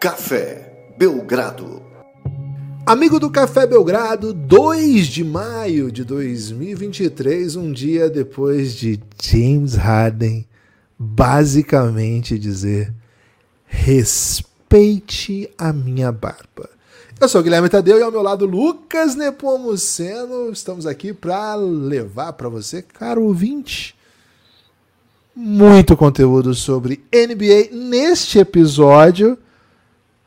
Café Belgrado. Amigo do Café Belgrado, 2 de maio de 2023, um dia depois de James Harden basicamente dizer: respeite a minha barba. Eu sou o Guilherme Tadeu e ao meu lado Lucas Nepomuceno. Estamos aqui para levar para você, caro ouvinte, muito conteúdo sobre NBA neste episódio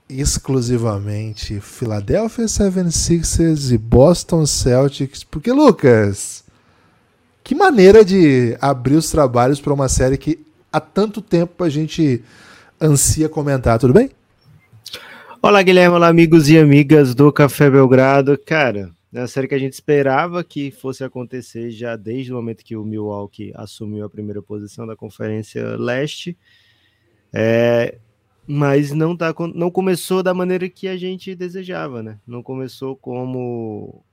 exclusivamente Philadelphia 76ers e Boston Celtics, porque Lucas, que maneira de abrir os trabalhos para uma série que há tanto tempo a gente ansia comentar, tudo bem? Olá, Guilherme, olá, amigos e amigas do Café Belgrado. Cara, é uma série que a gente esperava que fosse acontecer já desde o momento que o Milwaukee assumiu a primeira posição da Conferência Leste. É, mas não, tá, não começou da maneira que a gente desejava, né? Não começou como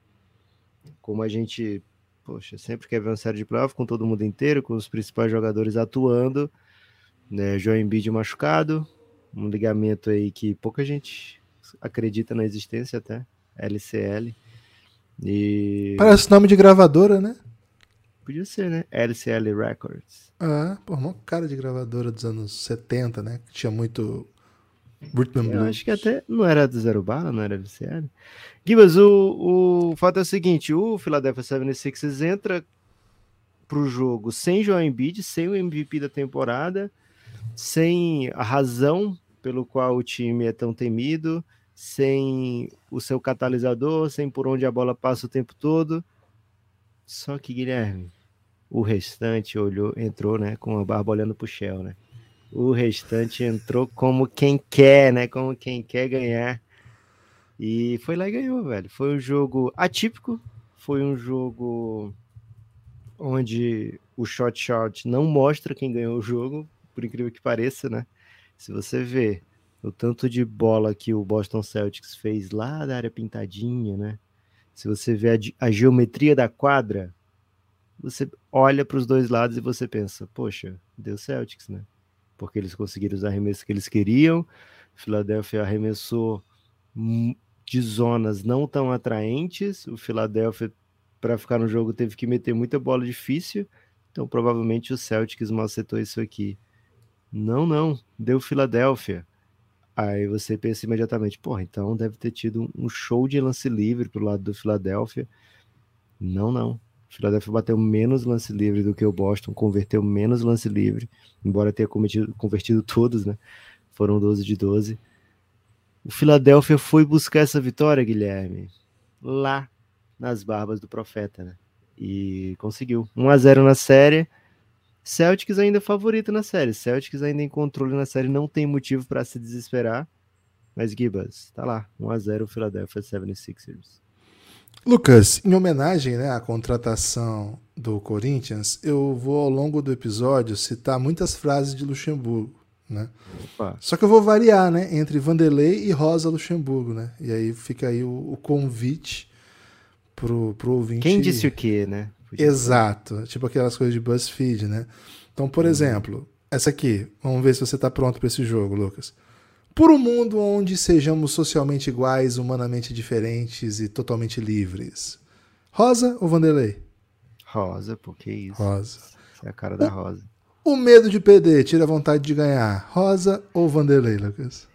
como a gente, poxa, sempre quer ver uma série de playoff com todo mundo inteiro, com os principais jogadores atuando, né? João Embiid machucado, um ligamento aí que pouca gente acredita na existência até, LCL. E parece nome de gravadora, né? Podia ser, né? LCL Records. Ah, pô, uma cara de gravadora dos anos 70, né? Que tinha muito Rhythm Blues. Eu acho que até não era do Zero Bala, não era LCL. Gibas, o, o fato é o seguinte, o Philadelphia 76ers entra pro jogo sem Joel Embiid, sem o MVP da temporada, sem a razão pelo qual o time é tão temido, sem o seu catalisador, sem por onde a bola passa o tempo todo. Só que, Guilherme, o restante olhou, entrou, né, com a barba olhando pro Shell, né? O restante entrou como quem quer, né? Como quem quer ganhar. E foi lá e ganhou, velho. Foi um jogo atípico, foi um jogo onde o shot shot não mostra quem ganhou o jogo, por incrível que pareça, né? Se você vê o tanto de bola que o Boston Celtics fez lá da área pintadinha, né? Se você vê a, a geometria da quadra, você olha para os dois lados e você pensa, poxa, deu Celtics, né? Porque eles conseguiram os arremessos que eles queriam. Philadelphia arremessou de zonas não tão atraentes. O Philadelphia, para ficar no jogo, teve que meter muita bola difícil. Então, provavelmente o Celtics mal setou isso aqui. Não, não, deu Philadelphia. Aí você pensa imediatamente, porra, então deve ter tido um show de lance livre pro lado do Philadelphia. Não, não. Philadelphia bateu menos lance livre do que o Boston, converteu menos lance livre, embora tenha cometido, convertido todos, né? Foram 12 de 12. O Philadelphia foi buscar essa vitória, Guilherme, lá nas barbas do profeta, né? E conseguiu. 1 a 0 na série. Celtics ainda favorito na série. Celtics ainda em controle na série, não tem motivo para se desesperar. Mas Gibas, tá lá, 1 a 0 Philadelphia 76ers. Lucas, em homenagem né, à contratação do Corinthians, eu vou ao longo do episódio citar muitas frases de Luxemburgo. Né? Só que eu vou variar né, entre Vanderlei e Rosa Luxemburgo. Né? E aí fica aí o, o convite pro, pro ouvinte. Quem disse o quê, né? Exato. Tipo aquelas coisas de BuzzFeed, né? Então, por uhum. exemplo, essa aqui. Vamos ver se você está pronto para esse jogo, Lucas. Por um mundo onde sejamos socialmente iguais, humanamente diferentes e totalmente livres. Rosa ou Vanderlei? Rosa, porque isso. Rosa. Essa é a cara da Rosa. O medo de perder tira a vontade de ganhar. Rosa ou Vanderlei, Lucas?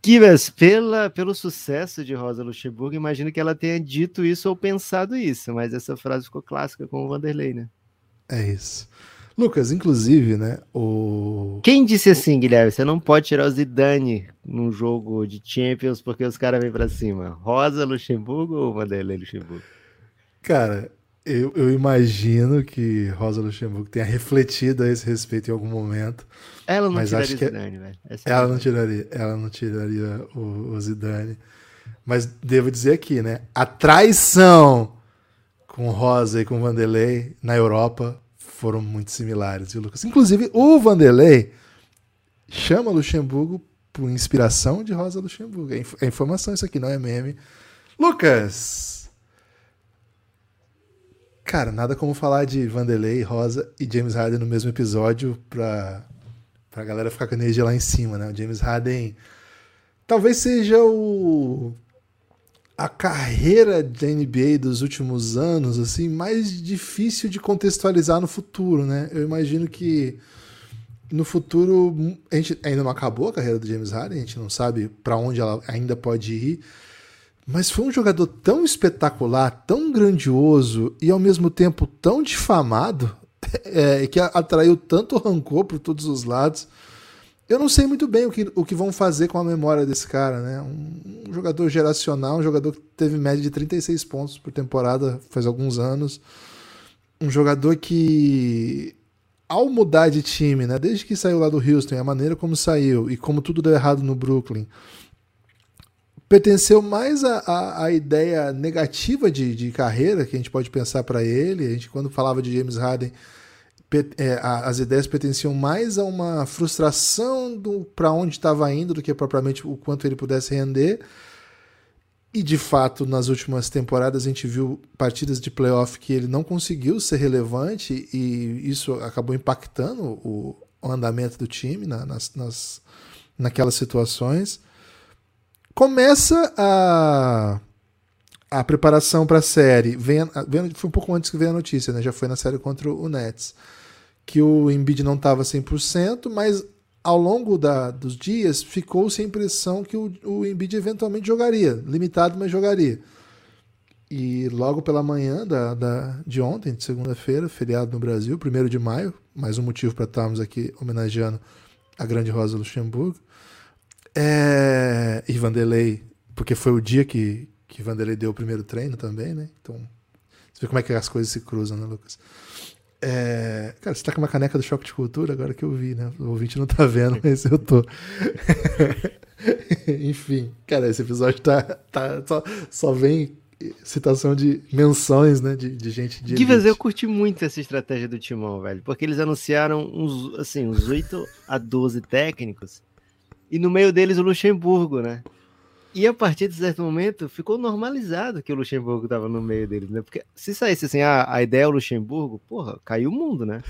Kivas, pela, pelo sucesso de Rosa Luxemburgo, imagino que ela tenha dito isso ou pensado isso, mas essa frase ficou clássica com o Vanderlei, né? É isso. Lucas, inclusive, né, o... Quem disse assim, Guilherme, você não pode tirar o Zidane num jogo de Champions porque os caras vêm pra cima? Rosa Luxemburgo ou Vanderlei Luxemburgo? Cara, eu, eu, imagino que Rosa Luxemburgo tenha refletido a esse respeito em algum momento. Ela não mas tiraria acho o Zidane, velho. É ela não tiraria, ela não tiraria o, o, Zidane. Mas devo dizer aqui, né? A traição com Rosa e com Vanderlei na Europa foram muito similares, viu, Lucas? Inclusive, o Vanderlei chama Luxemburgo por inspiração de Rosa Luxemburgo. É, é informação isso aqui, não é meme. Lucas, Cara, nada como falar de Vanderlei, Rosa e James Harden no mesmo episódio pra, pra galera ficar com a energia lá em cima, né? O James Harden talvez seja o a carreira da NBA dos últimos anos assim mais difícil de contextualizar no futuro, né? Eu imagino que no futuro a gente ainda não acabou a carreira do James Harden, a gente não sabe para onde ela ainda pode ir. Mas foi um jogador tão espetacular, tão grandioso e ao mesmo tempo tão difamado, é, que atraiu tanto rancor por todos os lados. Eu não sei muito bem o que, o que vão fazer com a memória desse cara, né? Um, um jogador geracional, um jogador que teve média de 36 pontos por temporada faz alguns anos. Um jogador que, ao mudar de time, né? Desde que saiu lá do Houston, a maneira como saiu e como tudo deu errado no Brooklyn, pertenceu mais à, ideia negativa de, de carreira que a gente pode pensar para ele. A gente, quando falava de James Harden, é, as ideias pertenciam mais a uma frustração do para onde estava indo do que propriamente o quanto ele pudesse render. E de fato, nas últimas temporadas a gente viu partidas de playoff que ele não conseguiu ser relevante e isso acabou impactando o, o andamento do time na, nas, nas, naquelas situações. Começa a a preparação para a série, vem, vem, foi um pouco antes que veio a notícia, né? Já foi na série contra o Nets que o Embiid não estava 100%, mas ao longo da, dos dias ficou-se a impressão que o, o Embiid eventualmente jogaria, limitado, mas jogaria. E logo pela manhã da, da de ontem, de segunda-feira, feriado no Brasil, 1 de maio, mais um motivo para estarmos aqui homenageando a grande Rosa Luxemburgo. É, e Vanderlei, porque foi o dia que, que Vanderlei deu o primeiro treino também, né? Então, você vê como é que as coisas se cruzam, né, Lucas? É... Cara, você tá com uma caneca do Choque de Cultura agora que eu vi, né? O ouvinte não tá vendo, mas eu tô. Enfim, cara, esse episódio tá. tá só, só vem citação de menções, né? De, de gente de. Givas, eu curti muito essa estratégia do Timão, velho. Porque eles anunciaram uns, assim, uns 8 a 12 técnicos. E no meio deles o Luxemburgo, né? E a partir de certo momento ficou normalizado que o Luxemburgo estava no meio deles, né? Porque se saísse assim, ah, a ideia é o Luxemburgo, porra, caiu o mundo, né?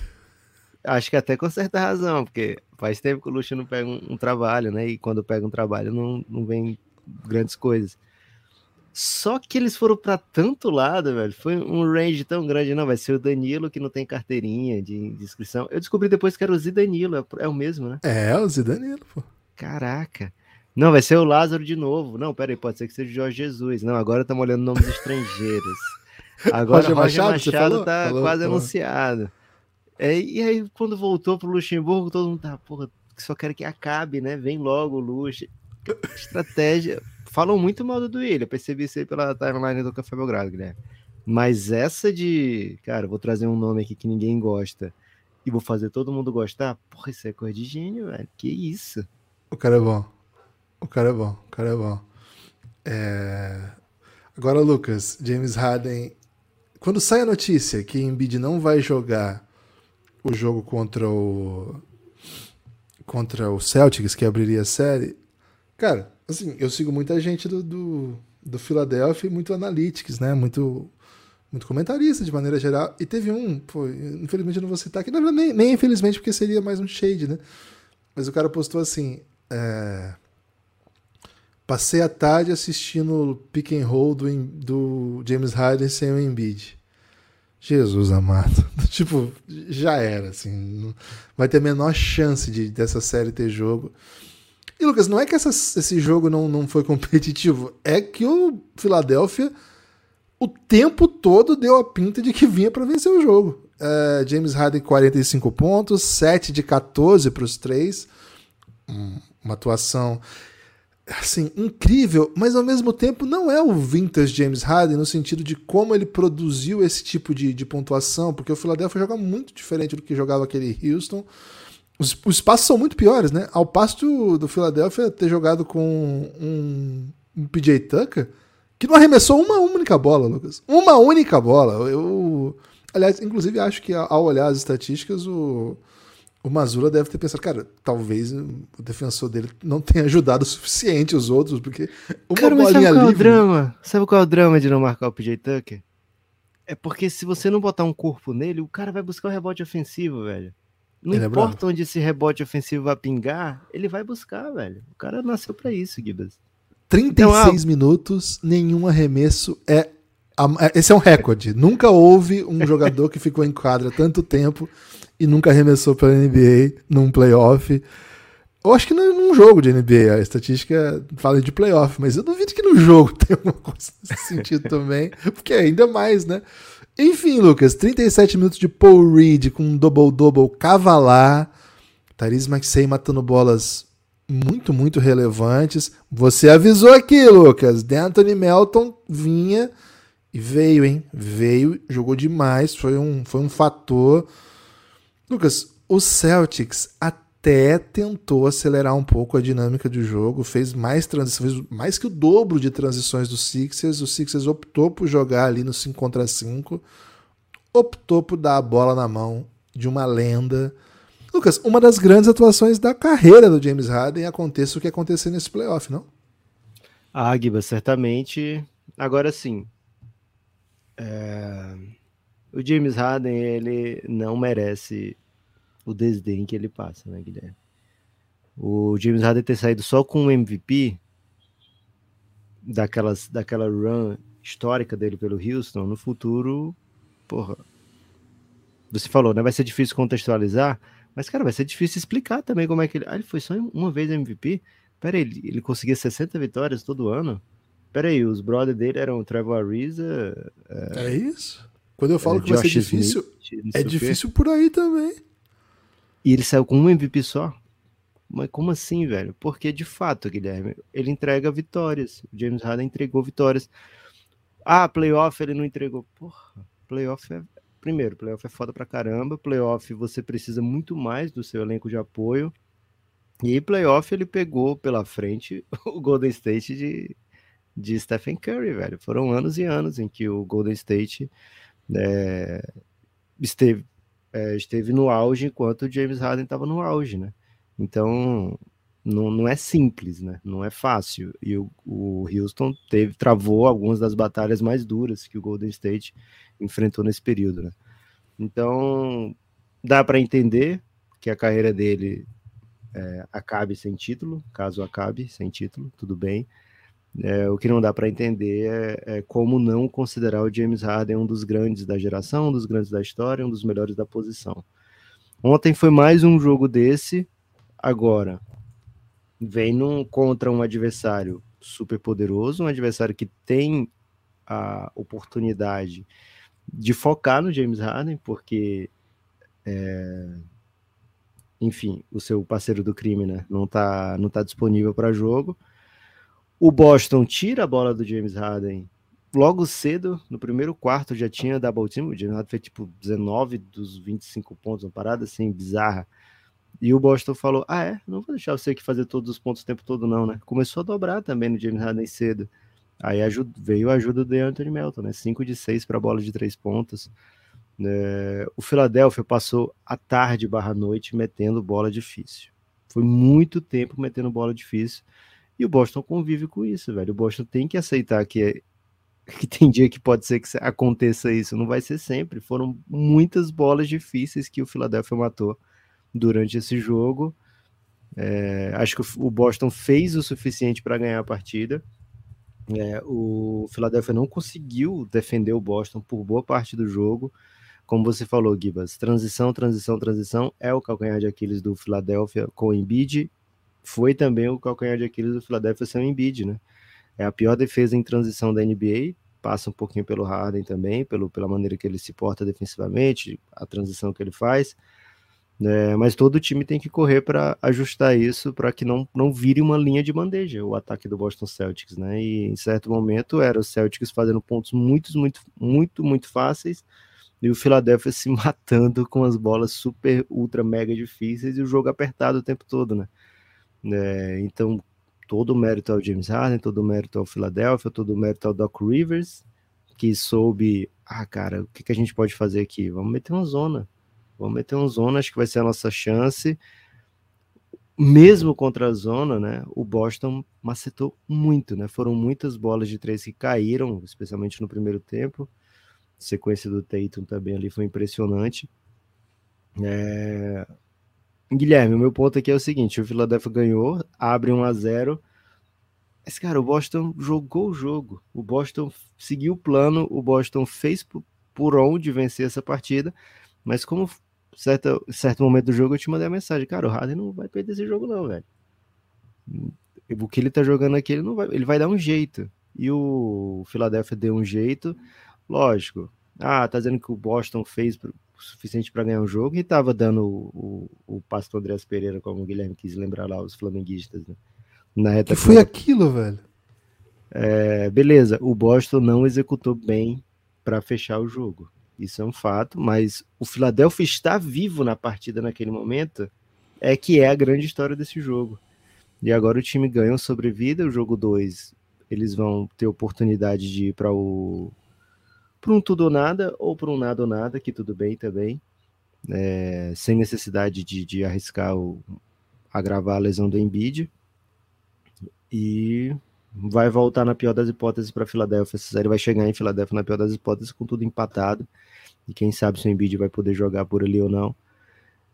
Acho que até com certa razão, porque faz tempo que o Luxo não pega um, um, trabalho, né? E quando pega um trabalho não, não vem grandes coisas. Só que eles foram para tanto lado, velho. Foi um range tão grande. Não, vai ser o Danilo que não tem carteirinha de, de inscrição. Eu descobri depois que era o Zidanilo, é, é o mesmo, né? É, o Zidanilo, pô. Caraca. Não, vai ser o Lázaro de novo. Não, peraí, pode ser que seja o Jorge Jesus. Não, agora estamos olhando nomes estrangeiros. Agora o Roger Machado, Machado tá falou, quase falou. anunciado. É, e aí, quando voltou pro Luxemburgo, todo mundo tá, porra, só quero que acabe, né? Vem logo o. Estratégia. Falam muito mal do Duílio, eu percebi isso aí pela timeline do Café Belgrado, Guilherme. Mas essa de, cara, vou trazer um nome aqui que ninguém gosta e vou fazer todo mundo gostar, porra, isso é coisa de gênio, velho. Que isso? O cara é bom. O cara é bom, o cara é bom. É... Agora, Lucas, James Harden. Quando sai a notícia que Embiid não vai jogar o jogo contra o contra o Celtics, que abriria a série, cara, assim, eu sigo muita gente do, do, do Philadelphia muito analytics, né? Muito, muito comentarista de maneira geral. E teve um, pô, infelizmente eu não vou citar aqui, nem, nem infelizmente, porque seria mais um shade, né? Mas o cara postou assim. É, Passei a tarde assistindo o pick and roll do, do James Harden sem o Embiid. Jesus amado. tipo, já era, assim. vai ter a menor chance de, dessa série ter jogo. E, Lucas, não é que essa, esse jogo não, não foi competitivo, é que o Philadelphia o tempo todo deu a pinta de que vinha para vencer o jogo. É, James Harden 45 pontos, 7 de 14 para os três. uma atuação assim, incrível, mas ao mesmo tempo não é o vintage James Harden no sentido de como ele produziu esse tipo de, de pontuação, porque o Philadelphia joga muito diferente do que jogava aquele Houston. Os, os passos são muito piores, né? Ao passo do, do Philadelphia ter jogado com um, um PJ Tucker que não arremessou uma única bola, Lucas. Uma única bola. Eu, aliás, inclusive acho que ao olhar as estatísticas, o o Mazula deve ter pensado, cara, talvez o defensor dele não tenha ajudado o suficiente os outros, porque uma cara, mas bolinha sabe qual livre... É o drama? Sabe qual é o drama de não marcar o PJ Tucker? É porque se você não botar um corpo nele, o cara vai buscar o rebote ofensivo, velho. Não ele é importa é onde esse rebote ofensivo vai pingar, ele vai buscar, velho. O cara nasceu para isso, Gibas. 36 então, ah, minutos, nenhum arremesso é. Esse é um recorde. Nunca houve um jogador que ficou em quadra tanto tempo e nunca arremessou pela NBA num playoff. Eu acho que num jogo de NBA, a estatística fala de playoff, mas eu duvido que no jogo tenha alguma coisa nesse sentido também, porque é ainda mais, né? Enfim, Lucas, 37 minutos de Paul Reed com um double-double cavalar. Tyrese Maxey matando bolas muito, muito relevantes. Você avisou aqui, Lucas. D'Anthony Melton vinha e veio, hein? Veio, jogou demais, foi um, foi um fator. Lucas, o Celtics até tentou acelerar um pouco a dinâmica do jogo, fez mais transições, mais que o dobro de transições do Sixers. O Sixers optou por jogar ali no 5 contra 5, optou por dar a bola na mão de uma lenda Lucas, uma das grandes atuações da carreira do James Harden aconteça o que aconteceu nesse playoff, não? Ah, certamente. Agora sim. É... O James Harden, ele não merece o desdém que ele passa, né, Guilherme? O James Harden ter saído só com um MVP daquelas, daquela run histórica dele pelo Houston, no futuro, porra. Você falou, né? Vai ser difícil contextualizar, mas, cara, vai ser difícil explicar também como é que ele. Ah, ele foi só uma vez MVP? Pera ele, ele conseguia 60 vitórias todo ano? Pera aí, os brothers dele eram o Trevor Ariza. É, é isso? Quando eu falo é, que Josh vai ser difícil, Smith, é difícil por aí também. E ele saiu com um MVP só? Mas como assim, velho? Porque de fato, Guilherme, ele entrega vitórias. O James Harden entregou vitórias. Ah, playoff ele não entregou. Porra, playoff é, primeiro, playoff é foda pra caramba. Playoff você precisa muito mais do seu elenco de apoio. E playoff ele pegou pela frente o Golden State de, de Stephen Curry, velho. Foram anos e anos em que o Golden State é, esteve, é, esteve no auge enquanto o James Harden estava no auge, né? Então não, não é simples, né? Não é fácil. E o, o Houston teve, travou algumas das batalhas mais duras que o Golden State enfrentou nesse período, né? Então, dá para entender que a carreira dele é, acabe sem título, caso acabe sem título, tudo bem. É, o que não dá para entender é, é, como não considerar o James Harden um dos grandes da geração, um dos grandes da história, um dos melhores da posição. Ontem foi mais um jogo desse. Agora, vem num, contra um adversário super poderoso, um adversário que tem a oportunidade de focar no James Harden, porque, é, enfim, o seu parceiro do crime né, não está não tá disponível para jogo. O Boston tira a bola do James Harden logo cedo, no primeiro quarto já tinha double team, o James Harden fez tipo 19 dos 25 pontos, uma parada assim bizarra. E o Boston falou: Ah, é? Não vou deixar você aqui fazer todos os pontos o tempo todo, não, né? Começou a dobrar também no James Harden cedo. Aí veio a ajuda do Anthony Melton, né? 5 de 6 para bola de três pontos. É, o Philadelphia passou a tarde barra noite metendo bola difícil. Foi muito tempo metendo bola difícil. E o Boston convive com isso, velho. O Boston tem que aceitar que, é, que tem dia que pode ser que aconteça isso. Não vai ser sempre. Foram muitas bolas difíceis que o Philadelphia matou durante esse jogo. É, acho que o Boston fez o suficiente para ganhar a partida. É, o Philadelphia não conseguiu defender o Boston por boa parte do jogo. Como você falou, Gibas, transição, transição, transição é o calcanhar de Aquiles do Philadelphia com o Embiid. Foi também o calcanhar de Aquiles do Philadelphia sem o Embiid, né? É a pior defesa em transição da NBA. Passa um pouquinho pelo Harden também, pelo, pela maneira que ele se porta defensivamente, a transição que ele faz. É, mas todo time tem que correr para ajustar isso para que não, não vire uma linha de bandeja o ataque do Boston Celtics, né? E em certo momento era o Celtics fazendo pontos muito, muito, muito, muito fáceis e o Philadelphia se matando com as bolas super, ultra, mega difíceis e o jogo apertado o tempo todo, né? É, então, todo o mérito ao James Harden, todo o mérito ao Philadelphia, todo o mérito ao Doc Rivers, que soube, ah, cara, o que, que a gente pode fazer aqui? Vamos meter uma zona Vamos meter um zona, acho que vai ser a nossa chance. Mesmo contra a zona, né? O Boston macetou muito, né? Foram muitas bolas de três que caíram, especialmente no primeiro tempo. A sequência do Tatum também ali foi impressionante. É... Guilherme, o meu ponto aqui é o seguinte: o Philadelphia ganhou, abre 1 a 0 Mas, cara, o Boston jogou o jogo. O Boston seguiu o plano, o Boston fez por onde vencer essa partida, mas como certo, certo momento do jogo eu te mandei a mensagem, cara, o Harden não vai perder esse jogo não, velho. O que ele tá jogando aqui, ele não vai, ele vai dar um jeito. E o Philadelphia deu um jeito, lógico. Ah, tá dizendo que o Boston fez suficiente para ganhar um jogo e tava dando o, o, o pasto Andrés Pereira, como o Guilherme quis lembrar lá, os flamenguistas, né? Na reta que foi aquilo, velho? É, beleza, o Boston não executou bem para fechar o jogo. Isso é um fato, mas o Philadelphia está vivo na partida naquele momento, é que é a grande história desse jogo. E agora o time ganhou sobrevida, o jogo 2, eles vão ter oportunidade de ir para o para um tudo ou nada ou para um nada ou nada, que tudo bem também, é, sem necessidade de, de arriscar agravar a lesão do Embiid. E vai voltar na pior das hipóteses para Filadélfia. Essa série vai chegar em Filadélfia na pior das hipóteses, com tudo empatado. E quem sabe se o Embiid vai poder jogar por ali ou não.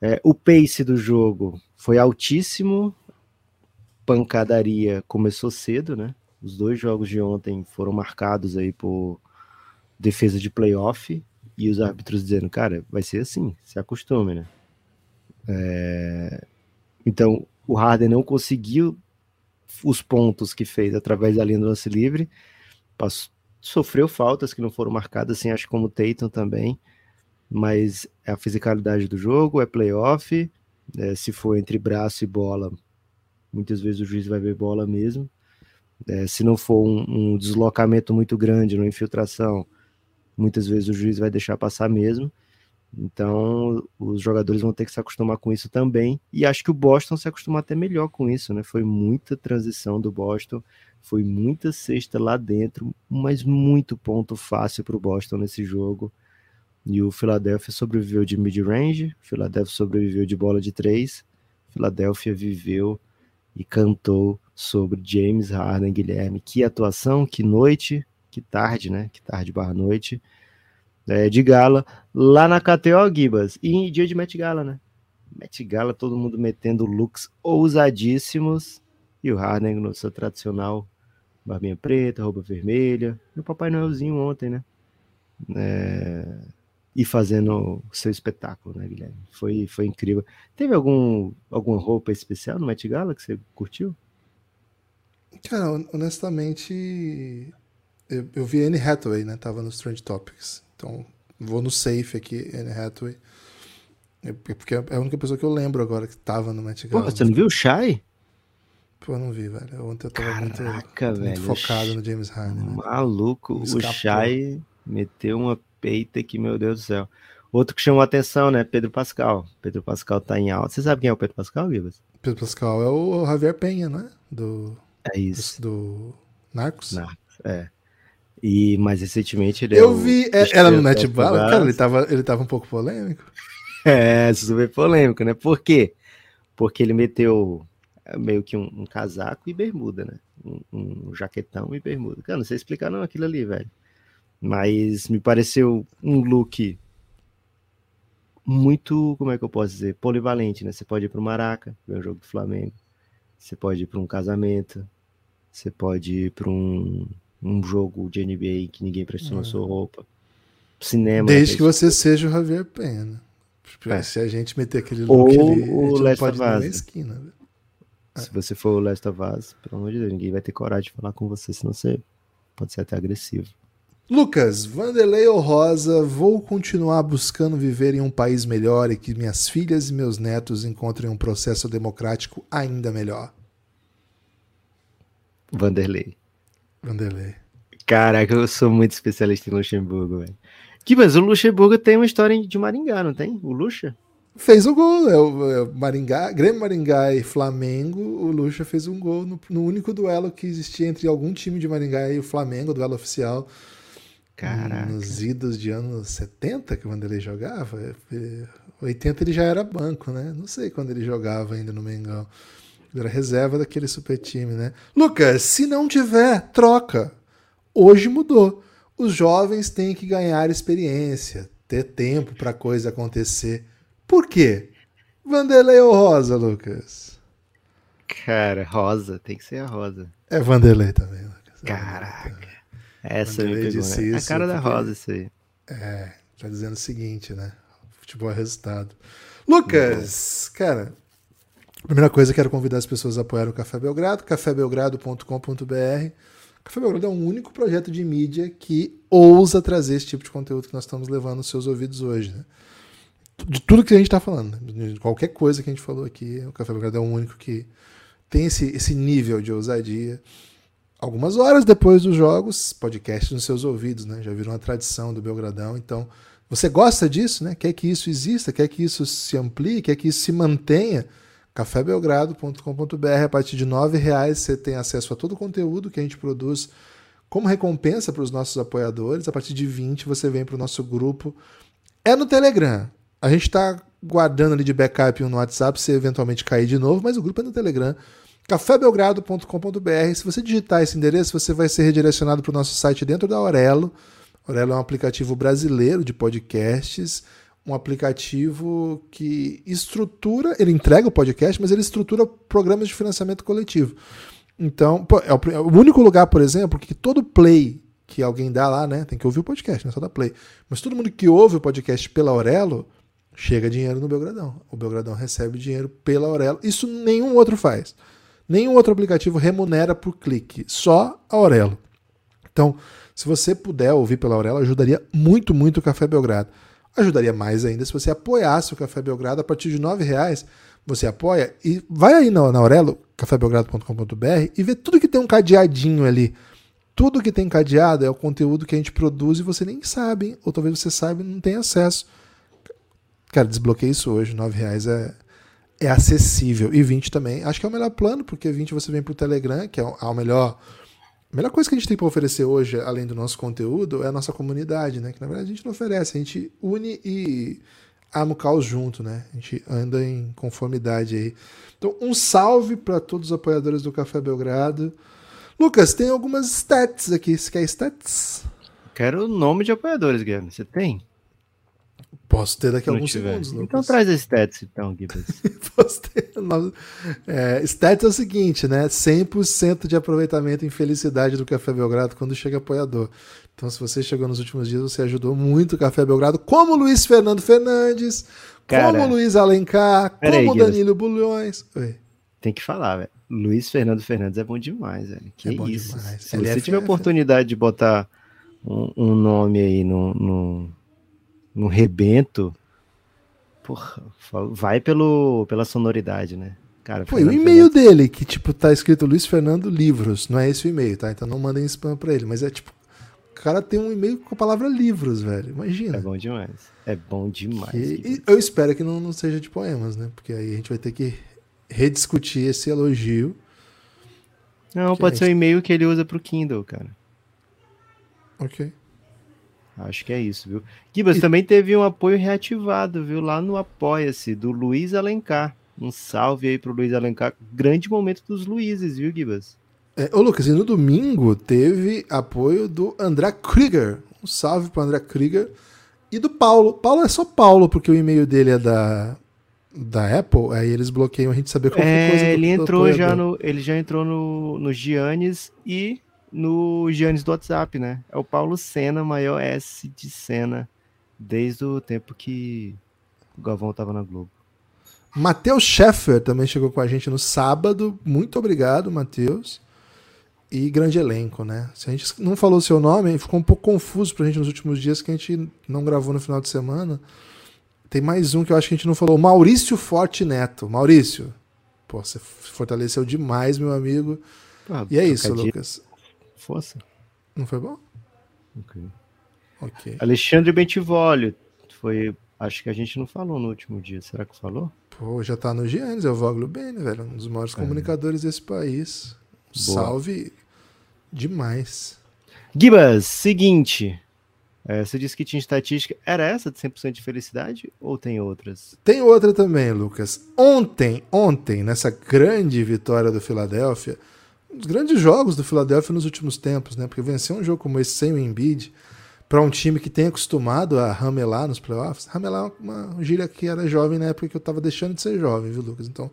É, o pace do jogo foi altíssimo. Pancadaria começou cedo, né? Os dois jogos de ontem foram marcados aí por defesa de playoff e os árbitros dizendo, cara, vai ser assim, se acostume, né? É... Então, o Harden não conseguiu os pontos que fez através da linha do lance livre, passou, sofreu faltas que não foram marcadas, assim, acho como o Tatum também, mas é a fisicalidade do jogo, é playoff, é, se for entre braço e bola, muitas vezes o juiz vai ver bola mesmo, é, se não for um, um deslocamento muito grande, uma infiltração, muitas vezes o juiz vai deixar passar mesmo, então, os jogadores vão ter que se acostumar com isso também. E acho que o Boston se acostumou até melhor com isso, né? Foi muita transição do Boston, foi muita cesta lá dentro, mas muito ponto fácil para o Boston nesse jogo. E o Philadelphia sobreviveu de mid-range, Philadelphia sobreviveu de bola de três, Philadelphia viveu e cantou sobre James Harden, Guilherme. Que atuação, que noite, que tarde, né? Que tarde barra noite é, de gala lá na KTO Gibas. E em dia de Met Gala, né? Met Gala, todo mundo metendo looks ousadíssimos. E o Harden no seu tradicional barbinha preta, roupa vermelha. E o Papai Noelzinho ontem, né? É... E fazendo o seu espetáculo, né, Guilherme? Foi, foi incrível. Teve algum, alguma roupa especial no Met Gala que você curtiu? Cara, honestamente, eu, eu vi Anne Hathaway, né? Tava nos Trend Topics. Então, vou no safe aqui, Anne Hathaway. É porque é a única pessoa que eu lembro agora que tava no Met Gala. Pô, você não viu o Shai? Pô, eu não vi, velho. Ontem eu tava Caraca, muito, velho. muito focado no James Harden. Né? Maluco, o Shai meteu uma peita que, meu Deus do céu. Outro que chamou a atenção, né? Pedro Pascal. Pedro Pascal tá em alta. Você sabe quem é o Pedro Pascal, Gibas? Pedro Pascal é o Javier Penha, não é? Do, é isso. Do, do Narcos? Narcos, é. E mais recentemente ele é Eu é vi, é, era no Netbala, cara, ele tava, ele tava um pouco polêmico. É, super polêmico, né? Por quê? Porque ele meteu é, meio que um, um casaco e bermuda, né? Um, um, jaquetão e bermuda. Cara, não sei explicar não aquilo ali, velho. Mas me pareceu um look muito, como é que eu posso dizer, polivalente, né? Você pode ir para o Maraca, ver o jogo do Flamengo. Você pode ir para um casamento. Você pode ir para um um jogo de NBA que ninguém prestou na sua roupa. Cinema. Desde que você seja o Javier Pena. É. Se a gente meter aquele look Ou ali, o Last pode na esquina. Se você for o Last of Us, pelo amor de Deus, ninguém vai ter coragem de falar com você, senão você pode ser até agressivo. Lucas, Vanderlei ou Rosa, vou continuar buscando viver em um país melhor e que minhas filhas e meus netos encontrem um processo democrático ainda melhor. Vanderlei. Vanderlei. Caraca, eu sou muito especialista em Luxemburgo, velho. Que, mas o Luxemburgo tem uma história de Maringá, não tem? O Luxa? Fez o gol, é o, é o Maringá, Grêmio Maringá e Flamengo. O Luxa fez um gol no, no, único duelo que existia entre algum time de Maringá e o Flamengo, duelo oficial. Caraca. Nos idos de anos 70 que o Vanderlei jogava. 80 ele já era banco, né? Não sei quando ele jogava ainda no Mengão. Era reserva daquele super time, né? Lucas, se não tiver, troca. Hoje mudou. Os jovens têm que ganhar experiência, ter tempo para a coisa acontecer. Por quê? Vanderlei ou Rosa, Lucas? Cara, Rosa, tem que ser a Rosa. É Vanderlei também. Lucas. Caraca. Essa me Vanderlei pegou, disse né? A isso cara da Rosa, isso aí. É, tá dizendo o seguinte, né? Futebol é resultado. Lucas, cara, primeira coisa, quero convidar as pessoas a apoiar o Café Belgrado, cafébelgrado.com.br. Café Belgrado é um único projeto de mídia que ousa trazer esse tipo de conteúdo que nós estamos levando aos seus ouvidos hoje, né? De tudo que a gente está falando, de qualquer coisa que a gente falou aqui, o Café Belgrado é o único que tem esse, esse nível de ousadia. Algumas horas depois dos jogos, podcasts nos seus ouvidos, né? Já virou uma tradição do Belgradão. Então, você gosta disso, né? Quer que isso exista, quer que isso se amplie, quer que isso se mantenha? cafébelgrado.com.br a partir de R$ reais você tem acesso a todo o conteúdo que a gente produz como recompensa para os nossos apoiadores. A partir de 20 você vem para o nosso grupo. É no Telegram. A gente está guardando ali de backup um no WhatsApp se eventualmente cair de novo, mas o grupo é no Telegram. cafébelgrado.com.br. Se você digitar esse endereço, você vai ser redirecionado para o nosso site dentro da Aurelo. Aurelo é um aplicativo brasileiro de podcasts, um aplicativo que estrutura, ele entrega o podcast, mas ele estrutura programas de financiamento coletivo. Então, é é o único lugar, por exemplo, que todo play que alguém dá lá, né? Tem que ouvir o podcast, não é só dar play. Mas todo mundo que ouve o podcast pela Aurelo, chega dinheiro no Belgradão. O Belgradão recebe dinheiro pela Aurelo. Isso nenhum outro faz. Nenhum outro aplicativo remunera por clique, só a Aurelo. Então, se você puder ouvir pela Aurelo, ajudaria muito, muito o Café Belgrado. Ajudaria mais ainda se você apoiasse o Café Belgrado a partir de R$ reais. Você apoia e vai aí na, na Aurelo, cafébelgrado.com.br e vê tudo que tem um cadeadinho ali. Tudo que tem cadeado é o conteúdo que a gente produz e você nem sabe, hein? ou talvez você saiba e não tenha acesso. Cara, desbloqueei isso hoje, R$ reais é, é acessível. E 20 também. Acho que é o melhor plano, porque 20 você vem pro Telegram, que é o, é o melhor. A melhor coisa que a gente tem para oferecer hoje, além do nosso conteúdo, é a nossa comunidade, né? Que na verdade a gente não oferece, a gente une e ama o caos junto, né? A gente anda em conformidade aí. Então, um salve para todos os apoiadores do Café Belgrado. Lucas, tem algumas stats aqui. Você quer stats? Quero o nome de apoiadores, Guilherme. Você tem? Posso ter daqui a alguns tiver. segundos, Lucas. Então traz as stats, então, Gibbs. Postei o nome. É, stats é o seguinte, né? 100% de aproveitamento em felicidade do Café Belgrado quando chega apoiador. Então, se você chegou nos últimos dias, você ajudou muito o Café Belgrado, como Luiz Fernando Fernandes, Cara, como Luiz Alencar, como Guilherme. Danilo Bulhões. Oi. Tem que falar, velho. Luiz Fernando Fernandes é bom demais, velho. Que É bom isso. demais. Se LFF. você tiver oportunidade de botar um, um nome aí no, no, no rebento, porra, vai pelo, pela sonoridade, né? Cara, Foi o Fernando e-mail dele, que tipo, tá escrito Luiz Fernando Livros. Não é esse o e-mail, tá? Então não mandem spam pra ele. Mas é tipo, o cara tem um e-mail com a palavra livros, velho. Imagina. É bom demais. É bom demais. Que- eu espero que não, não seja de poemas, né? Porque aí a gente vai ter que rediscutir esse elogio. Não, pode a ser o e-mail que ele usa pro Kindle, cara. Ok. Acho que é isso, viu? Gibas E- também teve um apoio reativado, viu? Lá no Apoia-se, do Luiz Alencar. Um salve aí pro Luiz Alencar. Grande momento dos Luizes, viu, Gibas? É, ô, Lucas, e no domingo teve apoio do André Krieger. Um salve pro André Krieger. E do Paulo. Paulo é só Paulo, porque o e-mail dele é da, da Apple. Aí eles bloqueiam a gente saber qualquer coisa. É, ele entrou já no. Ele já entrou no, no Giannis e no Giannis do WhatsApp, né? É o Paulo Senna, maior S de Senna, desde o tempo que o Galvão tava na Globo. Matheus Scheffer também chegou com a gente no sábado. Muito obrigado, Matheus. E grande elenco, né? Se a gente não falou seu nome, ficou um pouco confuso pra gente nos últimos dias que a gente não gravou no final de semana. Tem mais um que eu acho que a gente não falou. Maurício Forte Neto. Maurício, pô, você fortaleceu demais, meu amigo. Ah, E é isso. Lucas. Força. Não foi bom? Ok. Ok. Alexandre Bentivolio. Foi. Acho que a gente não falou no último dia. Será que falou? Pô, já tá no Giannis, é o Voglo Bene, velho. Um dos maiores comunicadores desse país. Boa. Salve demais. Gibas, seguinte. É, você disse que tinha estatística. Era essa de 100% de felicidade ou tem outras? Tem outra também, Lucas. Ontem, ontem, nessa grande vitória do Philadelphia, um dos grandes jogos do Philadelphia nos últimos tempos, né? Porque vencer um jogo como esse sem o Embiid, para um time que tem acostumado a ramelar nos playoffs, ramelar é uma gíria que era jovem na época que eu tava deixando de ser jovem, viu, Lucas? Então,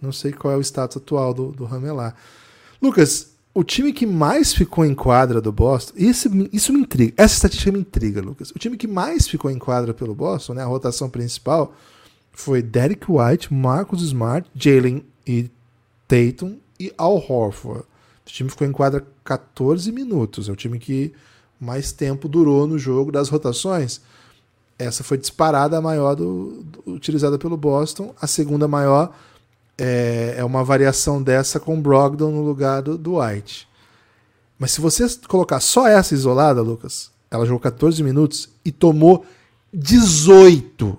não sei qual é o status atual do, do ramelar. Lucas, o time que mais ficou em quadra do Boston, isso, isso me intriga, essa estatística me intriga, Lucas. O time que mais ficou em quadra pelo Boston, né, a rotação principal, foi Derek White, Marcus Smart, Jalen e Tatum e Al Horford. O time ficou em quadra 14 minutos, é o time que mais tempo durou no jogo das rotações. Essa foi disparada a maior do, do utilizada pelo Boston, a segunda maior é, é uma variação dessa com Brogdon no lugar do, do White. Mas se você colocar só essa isolada, Lucas, ela jogou 14 minutos e tomou 18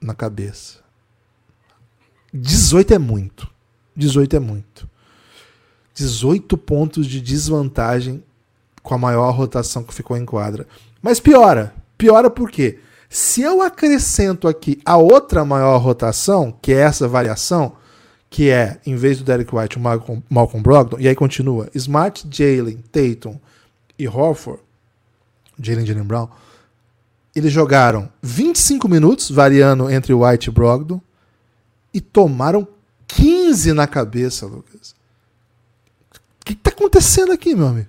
na cabeça. 18 é muito. 18 é muito. 18 pontos de desvantagem com a maior rotação que ficou em quadra. Mas piora. Piora por quê? Se eu acrescento aqui a outra maior rotação, que é essa variação, que é, em vez do Derek White, o Malcolm, Malcolm Brogdon, e aí continua, Smart, Jalen, Tatum e Horford, Jalen, Jalen Brown, eles jogaram 25 minutos, variando entre White e Brogdon, e tomaram 15 na cabeça, Lucas. O que está acontecendo aqui, meu amigo?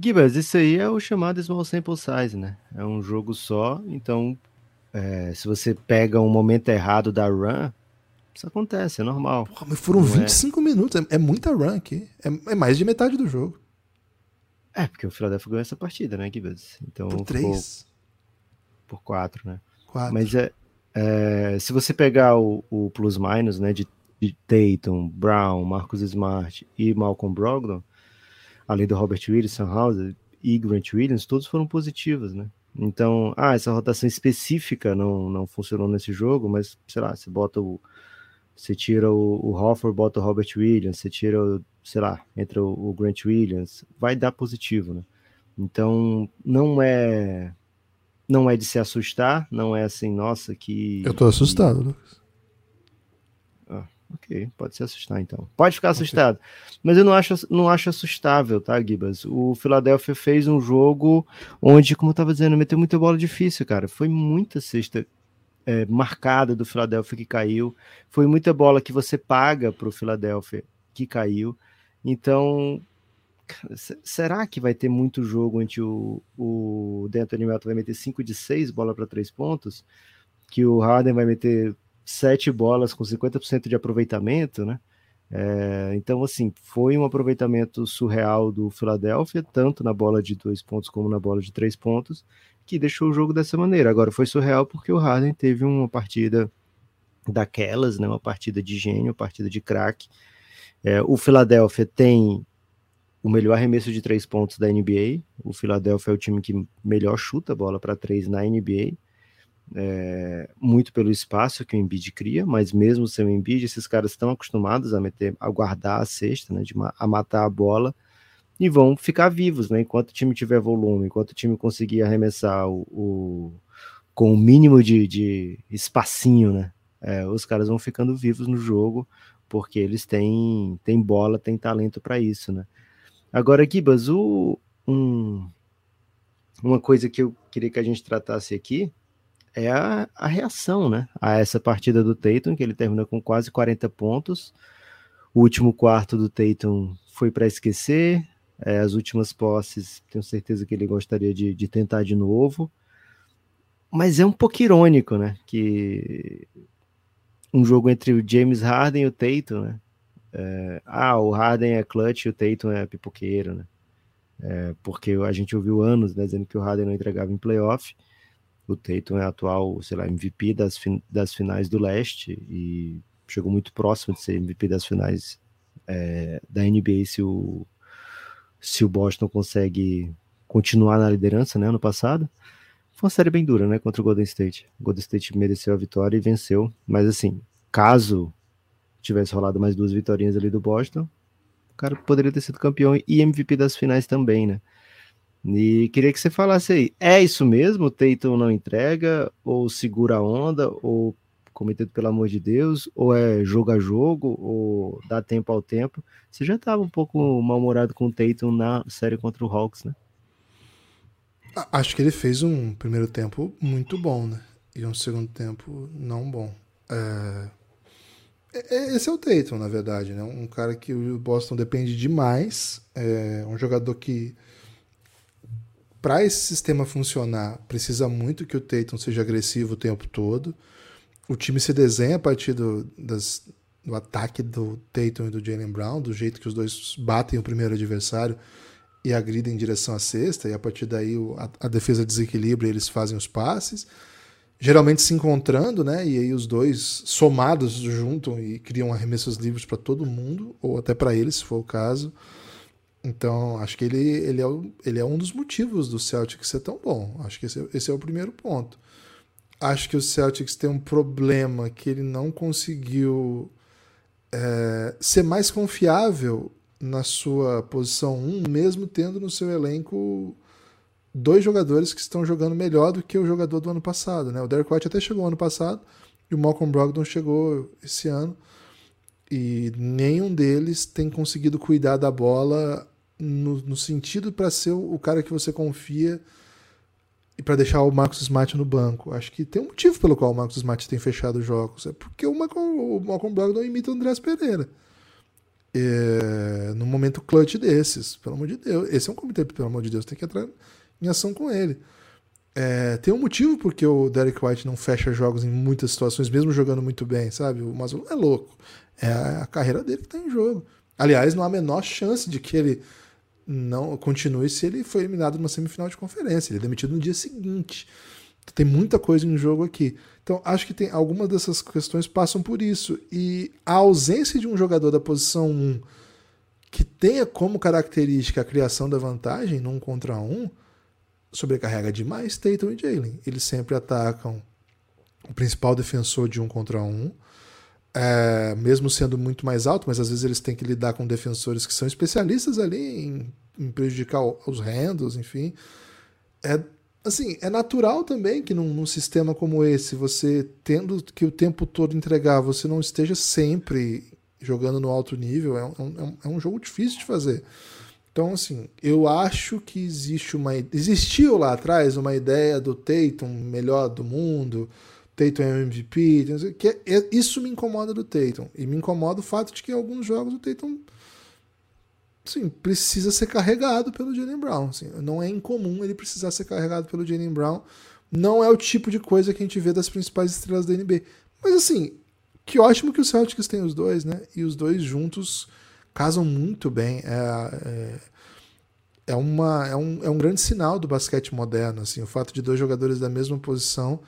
Gibas, isso aí é o chamado small sample size, né? É um jogo só, então é, se você pega um momento errado da run, isso acontece, é normal. Porra, mas foram Não 25 é... minutos, é, é, muita run aqui. É, é, mais de metade do jogo. É, porque o Philadelphia ganhou essa partida, né, Gibas? Então, por três. Por quatro, né? Quatro. Mas é, é se você pegar o, o plus-minus, né, de, de Tatum, Brown, Marcus Smart e Malcolm Brogdon, além do Robert Williams, Sam e Grant Williams, todos foram positivos, né? Então, ah, essa rotação específica não, não funcionou nesse jogo, mas, sei lá, você bota o. Você tira o, o Hofford, bota o Robert Williams, você tira, o, sei lá, entra o, o Grant Williams, vai dar positivo, né? Então, não é. Não é de se assustar, não é assim, nossa, que. Eu tô assustado, Lucas. Ok, pode se assustar então. Pode ficar assustado. Okay. Mas eu não acho, não acho assustável, tá, Gibas? O Philadelphia fez um jogo onde, como eu tava dizendo, meteu muita bola difícil, cara. Foi muita cesta é, marcada do Philadelphia que caiu. Foi muita bola que você paga pro Philadelphia que caiu. Então, será que vai ter muito jogo onde o, o D'Anthony Melton vai meter 5 de 6 bola para 3 pontos? Que o Harden vai meter sete bolas com 50% de aproveitamento, né? É, então, assim, foi um aproveitamento surreal do Philadelphia, tanto na bola de dois pontos como na bola de três pontos, que deixou o jogo dessa maneira. Agora, foi surreal porque o Harden teve uma partida daquelas, né? Uma partida de gênio, uma partida de craque. É, o Philadelphia tem o melhor arremesso de três pontos da NBA. O Philadelphia é o time que melhor chuta a bola para três na NBA é, muito pelo espaço que o Embiid cria, mas mesmo sem o Embiid, esses caras estão acostumados a meter, a guardar a cesta, né, de, a matar a bola e vão ficar vivos, né? Enquanto o time tiver volume, enquanto o time conseguir arremessar o, o com o mínimo de, de espacinho, né? É, os caras vão ficando vivos no jogo porque eles têm, têm bola, têm talento para isso, né? Agora, Gibas, um, uma coisa que eu queria que a gente tratasse aqui é a, a, reação, né? A essa partida do Tatum, que ele termina com quase 40 pontos. O último quarto do Tatum foi para esquecer. É, as últimas posses, tenho certeza que ele gostaria de, de tentar de novo. Mas é um pouco irônico, né? Que um jogo entre o James Harden e o Tatum, né? É, ah, o Harden é clutch e o Tatum é pipoqueiro, né? É, porque a gente ouviu anos né, dizendo que o Harden não entregava em playoff. O Tatum é atual, sei lá, MVP das, fin das finais do leste e chegou muito próximo de ser MVP das finais é, da NBA se o, se o Boston consegue continuar na liderança, né, ano passado. Foi uma série bem dura, né, contra o Golden State. O Golden State mereceu a vitória e venceu, mas assim, caso tivesse rolado mais duas vitórias ali do Boston, o cara poderia ter sido campeão e MVP das finais também, né? E queria que você falasse aí, é isso mesmo? O não entrega, ou segura a onda, ou cometido pelo amor de Deus, ou é jogo a jogo, ou dá tempo ao tempo. Você já estava um pouco mal-humorado com o Tatum na série contra o Hawks, né? Acho que ele fez um primeiro tempo muito bom, né? E um segundo tempo não bom. É... É, é, esse é o Tatum, na verdade, né? Um cara que o Boston depende demais. É um jogador que, para esse sistema funcionar, precisa muito que o Tatum seja agressivo o tempo todo. O time se desenha a partir do, das, do ataque do Tatum e do Jalen Brown, do jeito que os dois batem o primeiro adversário e agridem em direção à cesta, e a partir daí a, a defesa desequilibra e eles fazem os passes geralmente se encontrando, né? E aí os dois somados juntam e criam arremessos livres para todo mundo, ou até para ele, se for o caso. Então, acho que ele, ele, é, ele é um dos motivos do Celtics ser tão bom. Acho que esse, é, esse é o primeiro ponto. Acho que o Celtics tem um problema que ele não conseguiu é, ser mais confiável na sua posição 1, mesmo tendo no seu elenco dois jogadores que estão jogando melhor do que o jogador do ano passado. Né? O Derek White até chegou ano passado e o Malcolm Brogdon chegou esse ano. E nenhum deles tem conseguido cuidar da bola no, no sentido para ser o, cara que você confia e para deixar o Marcos Smart no banco. Acho que tem um motivo pelo qual o Marcos Smart tem fechado os jogos. É porque o Malcolm, Brogdon imita o Andrés Pereira. É, no momento clutch desses, pelo amor de Deus. Esse é um comitê, pelo amor de Deus, tem que entrar em ação com ele. É, tem um motivo porque o Derek White não fecha jogos em muitas situações, mesmo jogando muito bem, sabe? O Mazzulo é louco. É a carreira dele que está em jogo. Aliás, não há a menor chance de que ele não continue se ele foi eliminado numa semifinal de conferência. Ele é demitido no dia seguinte. Tem muita coisa em jogo aqui. Então, acho que tem algumas dessas questões passam por isso. E a ausência de um jogador da posição 1 que tenha como característica a criação da vantagem num contra um, sobrecarrega demais Tatum e Jalen. Eles sempre atacam o principal defensor de um contra um, é, mesmo sendo muito mais alto, mas às vezes eles têm que lidar com defensores que são especialistas ali em, em prejudicar os handles, enfim. É assim, é natural também que num, num, sistema como esse, você tendo que o tempo todo entregar, você não esteja sempre jogando no alto nível. É um, é um é jogo difícil de fazer. Então, assim, eu acho que existe uma. Existiu lá atrás uma ideia do Tatum melhor do mundo, Tatum é MVP, que é, é, isso me incomoda do Tatum. E me incomoda o fato de que em alguns jogos o Tatum sim, precisa ser carregado pelo Jalen Brown. Assim, não é incomum ele precisar ser carregado pelo Jalen Brown. Não é o tipo de coisa que a gente vê das principais estrelas da NBA. Mas assim, que ótimo que o Celtics tem os dois, né? E os dois juntos casam muito bem. É, é, é, uma, é, um, é um grande sinal do basquete moderno, assim, o fato de dois jogadores da mesma posição,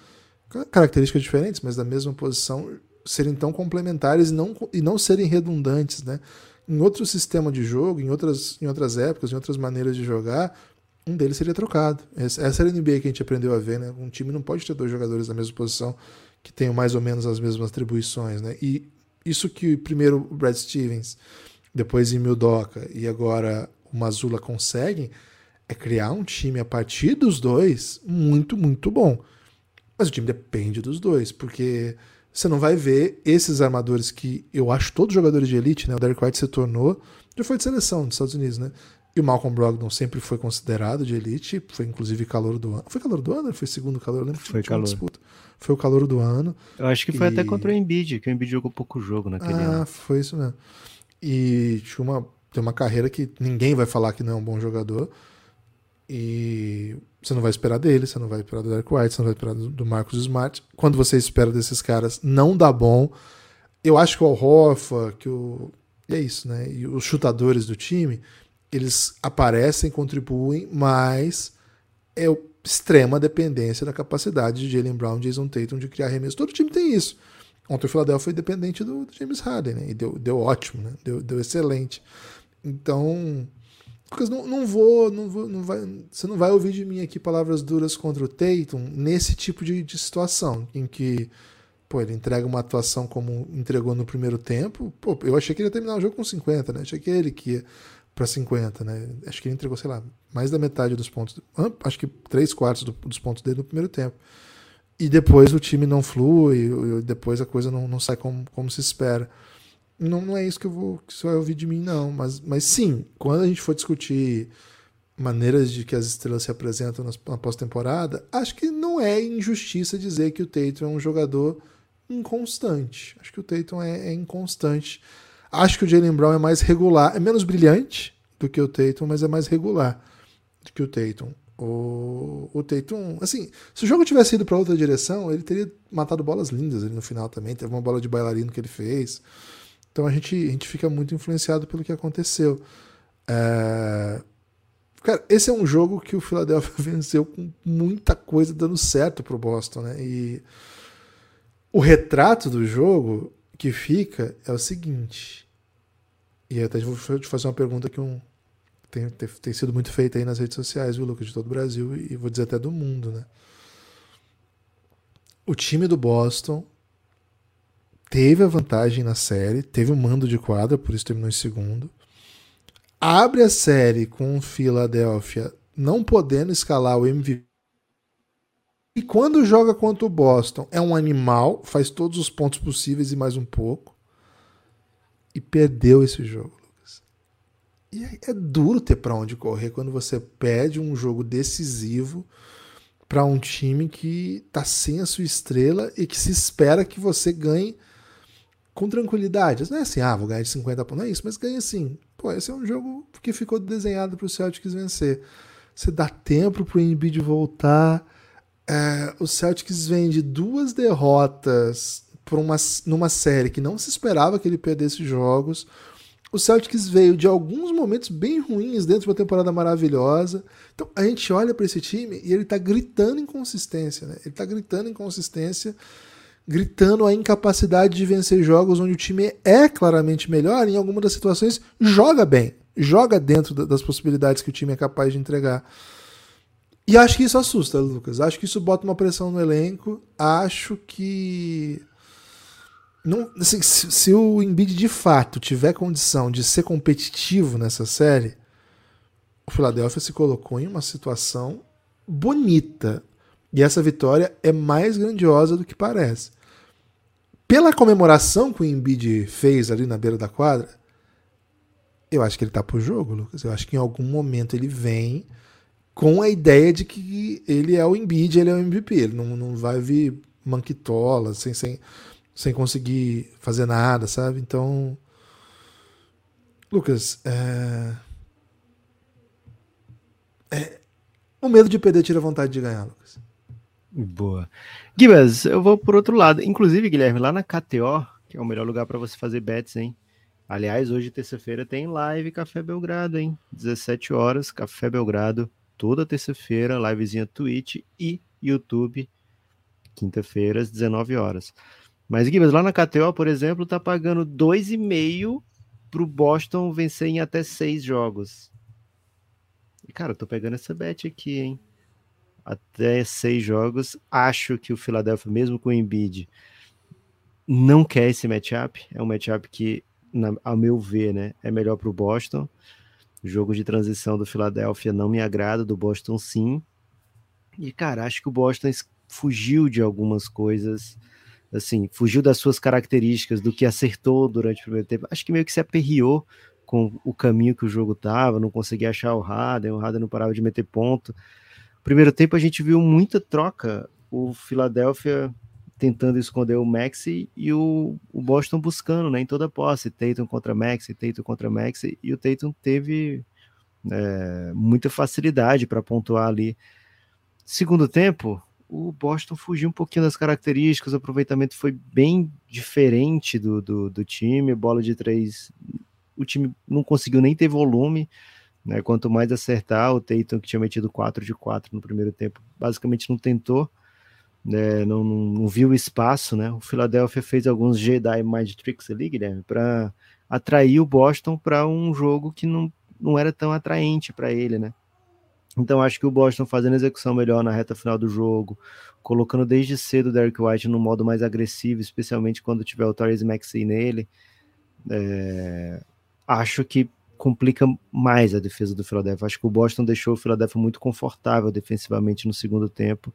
características diferentes, mas da mesma posição, serem tão complementares e não, e não serem redundantes, né? Em outro sistema de jogo, em outras, em outras épocas, em outras maneiras de jogar, um deles seria trocado. Essa era a NBA que a gente aprendeu a ver, né? Um time não pode ter dois jogadores da mesma posição que tenham mais ou menos as mesmas atribuições, né? E isso que primeiro o Brad Stevens depois em Doca e agora o Mazula conseguem é criar um time a partir dos dois muito, muito bom. Mas o time depende dos dois, porque você não vai ver esses armadores que eu acho todos jogadores de elite, né? O Derek White se tornou, já foi de seleção dos Estados Unidos, né? E o Malcolm Brogdon sempre foi considerado de elite, foi inclusive calor do ano. Foi calor do ano? Foi segundo calor? Eu lembro foi calor. Disputa. Foi o calor do ano. Eu acho que foi e... até contra o Embiid, que o Embiid jogou pouco jogo naquele ah, ano. Ah, foi isso mesmo. E tinha uma, tem uma carreira que ninguém vai falar que não é um bom jogador. E você não vai esperar dele, você não vai esperar do Derek White, você não vai esperar do Marcos Smart. Quando você espera desses caras, não dá bom. Eu acho que o Al que o. E é isso, né? E os chutadores do time, eles aparecem, contribuem, mas é extrema dependência da capacidade de Jalen Brown, Jason Tatum de criar arremesso. Todo time tem isso. Ontem o Philadelphia foi dependente do, do, James Harden, né? E deu, deu ótimo, né? Deu, deu excelente. Então, Lucas, não, não vou, não vou, não vai, você não vai ouvir de mim aqui palavras duras contra o Tatum nesse tipo de, de situação, em que, pô, ele entrega uma atuação como entregou no primeiro tempo. Pô, eu achei que ele ia terminar o jogo com 50, né? Achei que ele que ia para 50, né? Acho que ele entregou, sei lá, mais da metade dos pontos, acho que três quartos do, dos pontos dele no primeiro tempo e depois o time não flui, depois a coisa não, não sai como, como se espera. Não, não é isso que eu vou que você vai ouvir de mim, não. Mas, mas sim, quando a gente for discutir maneiras de que as estrelas se apresentam na pós-temporada, acho que não é injustiça dizer que o Tatum é um jogador inconstante. Acho que o Tatum é, é inconstante. Acho que o Jalen Brown é mais regular, é menos brilhante do que o Tatum, mas é mais regular do que o Tatum. O, o Tatum, assim, se o jogo tivesse ido para outra direção, ele teria matado bolas lindas ali no final também. Teve uma bola de bailarino que ele fez. Então a gente, a gente fica muito influenciado pelo que aconteceu. É... Cara, esse é um jogo que o Philadelphia venceu com muita coisa dando certo pro Boston, né? E o retrato do jogo que fica é o seguinte. E até vou te fazer uma pergunta que um, tem, tem, tem, sido muito feita aí nas redes sociais, viu, Lucas, de todo o Brasil e vou dizer até do mundo, né? O time do Boston teve a vantagem na série, teve o um mando de quadra, por isso terminou em segundo. Abre a série com o Philadelphia não podendo escalar o MVP. E quando joga contra o Boston, é um animal, faz todos os pontos possíveis e mais um pouco. E perdeu esse jogo. E é duro ter para onde correr quando você perde um jogo decisivo para um time que tá sem a sua estrela e que se espera que você ganhe com tranquilidade. Não é assim, ah, vou ganhar de 50 pontos, não é isso, mas ganha assim. Pô, esse é um jogo que ficou desenhado para o Celtics vencer. Você dá tempo para o Embiid voltar. É, o Celtics vem de duas derrotas por uma, numa série que não se esperava que ele perdesse jogos o Celtics veio de alguns momentos bem ruins dentro de uma temporada maravilhosa. Então a gente olha para esse time e ele está gritando inconsistência, né? Ele está gritando inconsistência, gritando a incapacidade de vencer jogos onde o time é claramente melhor, em algumas das situações joga bem, joga dentro das possibilidades que o time é capaz de entregar. E acho que isso assusta, Lucas. Acho que isso bota uma pressão no elenco. Acho que não, assim, se, se, o Embiid de fato tiver condição de ser competitivo nessa série, o Philadelphia se colocou em uma situação bonita. E essa vitória é mais grandiosa do que parece. Pela comemoração que o Embiid fez ali na beira da quadra, eu acho que ele tá pro jogo, Lucas. Eu acho que em algum momento ele vem com a ideia de que ele é o Embiid, ele é o MVP. Ele não, não vai vir manquitola, sem, sem, sem conseguir fazer nada, sabe? Então, Lucas, é... É... o medo de perder tira a vontade de ganhar, Lucas. Boa. Gibas, eu vou por outro lado. Inclusive, Guilherme, lá na KTO, que é o melhor lugar para você fazer bets, hein? Aliás, hoje, terça-feira, tem live Café Belgrado, hein? 17 horas, Café Belgrado, toda terça-feira, livezinha Twitch e YouTube, quinta-feira, às 19 horas. Mas, Guilherme, lá na KTO, por exemplo, tá pagando 2,5 pro Boston vencer em até seis jogos. E, cara, eu tô pegando essa bet aqui, hein? Até seis jogos. Acho que o Philadelphia, mesmo com o Embiid, não quer esse matchup. É um matchup que, na, ao meu ver, né, é melhor Boston. O jogo de transição do Philadelphia não me agrada, do Boston sim. E, cara, acho que o Boston fugiu de algumas coisas assim, fugiu das suas características, do que acertou durante o primeiro tempo. Acho que meio que se aperriou com o caminho que o jogo tava, não conseguia achar o Harden, o Harden não parava de meter ponto. Primeiro tempo a gente viu muita troca, o Philadelphia tentando esconder o Maxi e o, o Boston buscando, né, em toda a posse, Tatum contra Maxi, Tatum contra Maxi, e o Tatum teve é, muita facilidade para pontuar ali. Segundo tempo, o Boston fugiu um pouquinho das características, o aproveitamento foi bem diferente do, do, do, time, bola de três, o time não conseguiu nem ter volume, né? Quanto mais acertar, o Tatum, que tinha metido 4 de 4 no primeiro tempo, basicamente não tentou, né? não, não, não viu espaço, né? O Philadelphia fez alguns Jedi Mind Tricks ali, Guilherme, para atrair o Boston para um jogo que não, não era tão atraente para ele, né? Então acho que o Boston fazendo execução melhor na reta final do jogo, colocando desde cedo o Derek White no modo mais agressivo, especialmente quando tiver o Torres Maxey nele, é... acho que complica mais a defesa do Philadelphia. Acho que o Boston deixou o Philadelphia muito confortável defensivamente no segundo tempo,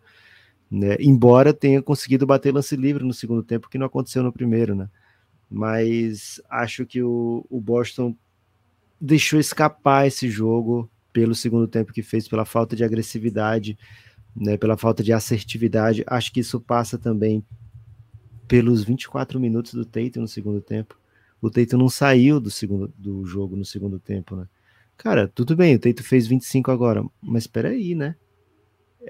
né? embora tenha conseguido bater lance livre no segundo tempo, que não aconteceu no primeiro, né? Mas acho que o, o Boston deixou escapar esse jogo pelo segundo tempo que fez, pela falta de agressividade, né, pela falta de assertividade. Acho que isso passa também pelos 24 minutos do Tatum no segundo tempo. O Tatum não saiu do segundo do jogo no segundo tempo, né? Cara, tudo bem, o Tatum fez 25 agora, mas espera aí, né?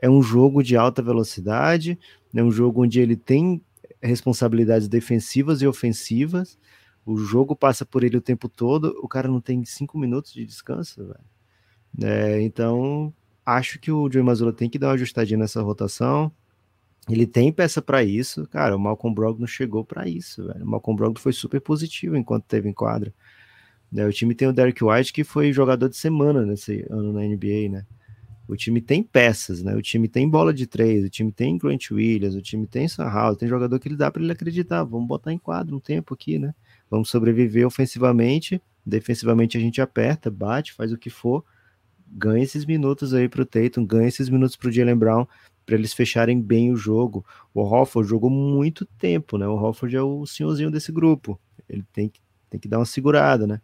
É um jogo de alta velocidade, é um jogo onde ele tem responsabilidades defensivas e ofensivas. O jogo passa por ele o tempo todo. O cara não tem cinco minutos de descanso, velho. É, então, acho que o Joey Mazzulla tem que dar uma ajustadinha nessa rotação. Ele tem peça para isso. Cara, o Malcolm Brogdon chegou para isso, velho. O Malcolm Brogdon foi super positivo enquanto teve em quadra. É, o time tem o Derek White, que foi jogador de semana nesse ano na NBA, né? O time tem peças, né? O time tem bola de três, o time tem Grant Williams, o time tem Sam tem jogador que ele dá para ele acreditar. Vamos botar em quadro um tempo aqui, né? Vamos sobreviver ofensivamente, defensivamente a gente aperta, bate, faz o que for, ganha esses minutos aí pro Tatum, ganha esses minutos pro Jalen Brown, para eles fecharem bem o jogo. O Hofford jogou muito tempo, né? O Hofford é o senhorzinho desse grupo. Ele tem que, tem que dar uma segurada, né?